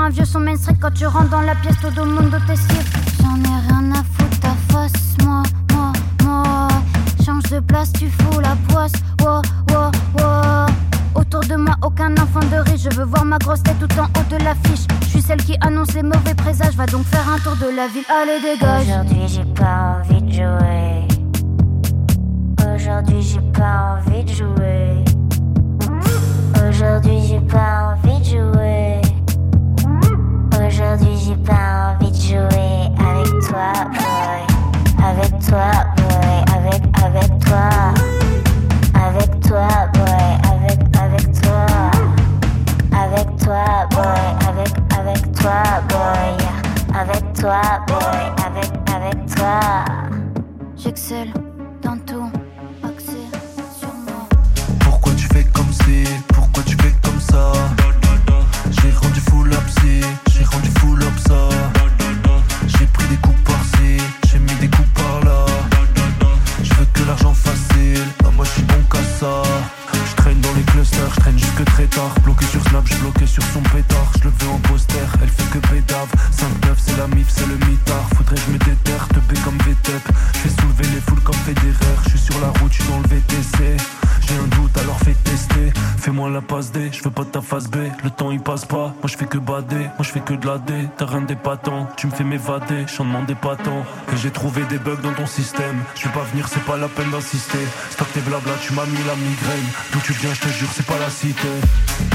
un vieux son mainstream quand tu rentres dans la pièce, tout le monde de tes cibles. J'en ai rien à foutre ta face, moi, moi, moi. Change de place, tu fous la poisse. Autour de moi, aucun enfant de riche. Je veux voir ma grosse tête tout en haut de l'affiche. Je suis celle qui annonce les mauvais présages. Va donc faire un tour de la ville, allez dégage. Aujourd'hui, j'ai pas envie de jouer. Aujourd'hui, j'ai pas envie de jouer. Aujourd'hui, j'ai pas envie de jouer. Aujourd'hui j'ai pas envie de jouer avec toi, boy. Avec toi, boy. Avec, avec toi. Avec toi, boy. Avec, avec toi. Avec toi, boy. Avec, avec toi, boy. Avec toi, boy. Avec, avec toi. J'excelle bader, moi je fais que de la D, t'as rien d'épatant, tu me fais m'évader, j'en demandais pas tant. Et j'ai trouvé des bugs dans ton système, je vais pas venir, c'est pas la peine d'insister. Stop tes blabla, tu m'as mis la migraine, d'où tu viens, je te jure, c'est pas la cité.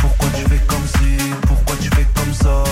Pourquoi tu fais comme si, pourquoi tu fais comme ça?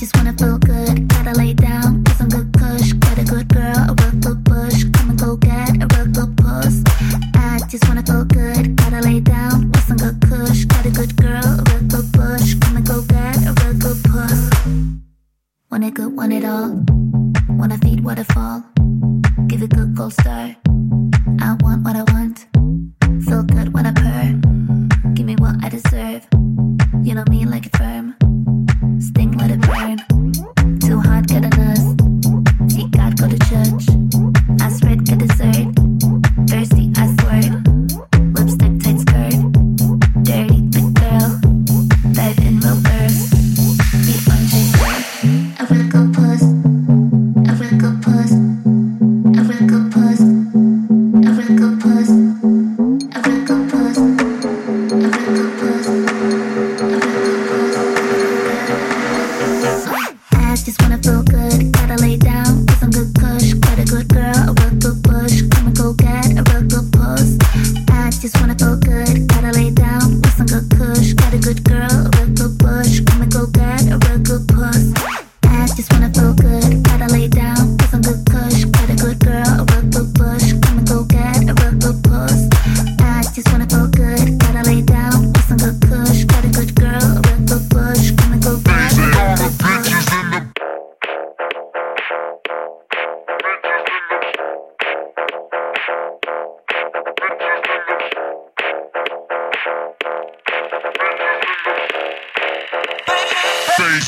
Just wanna feel good.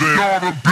All the.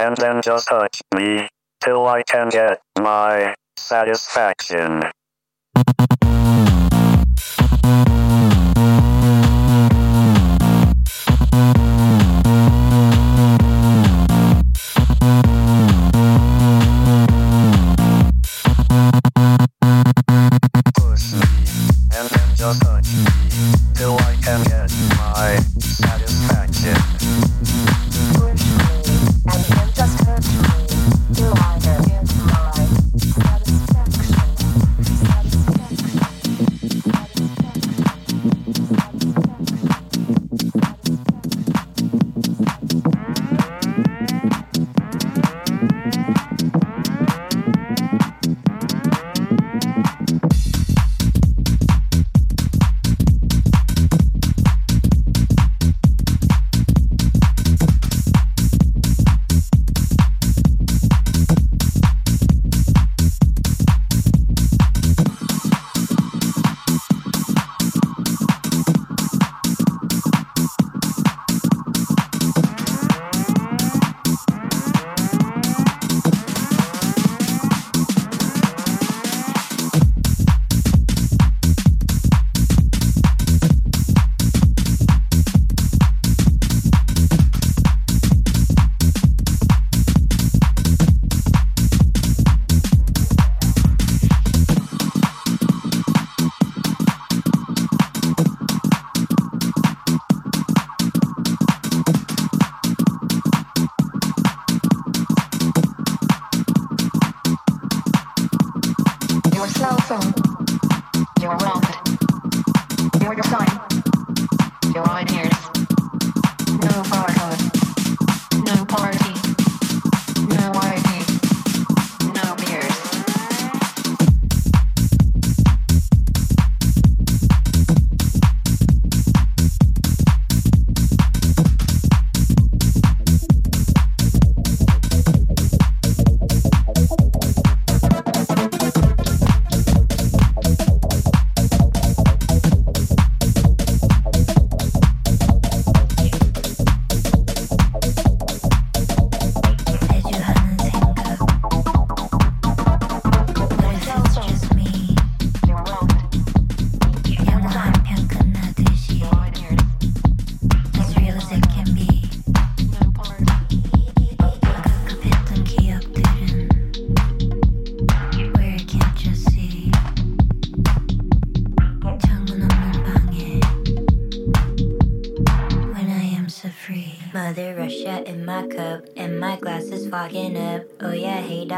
and then just touch me till I can get my satisfaction.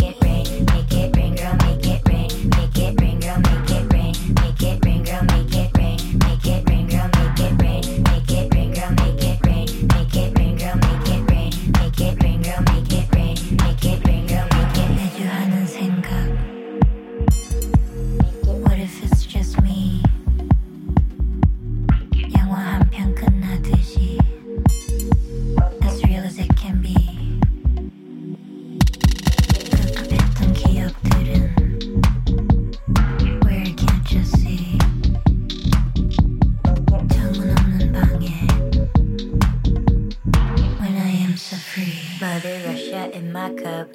it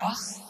passa.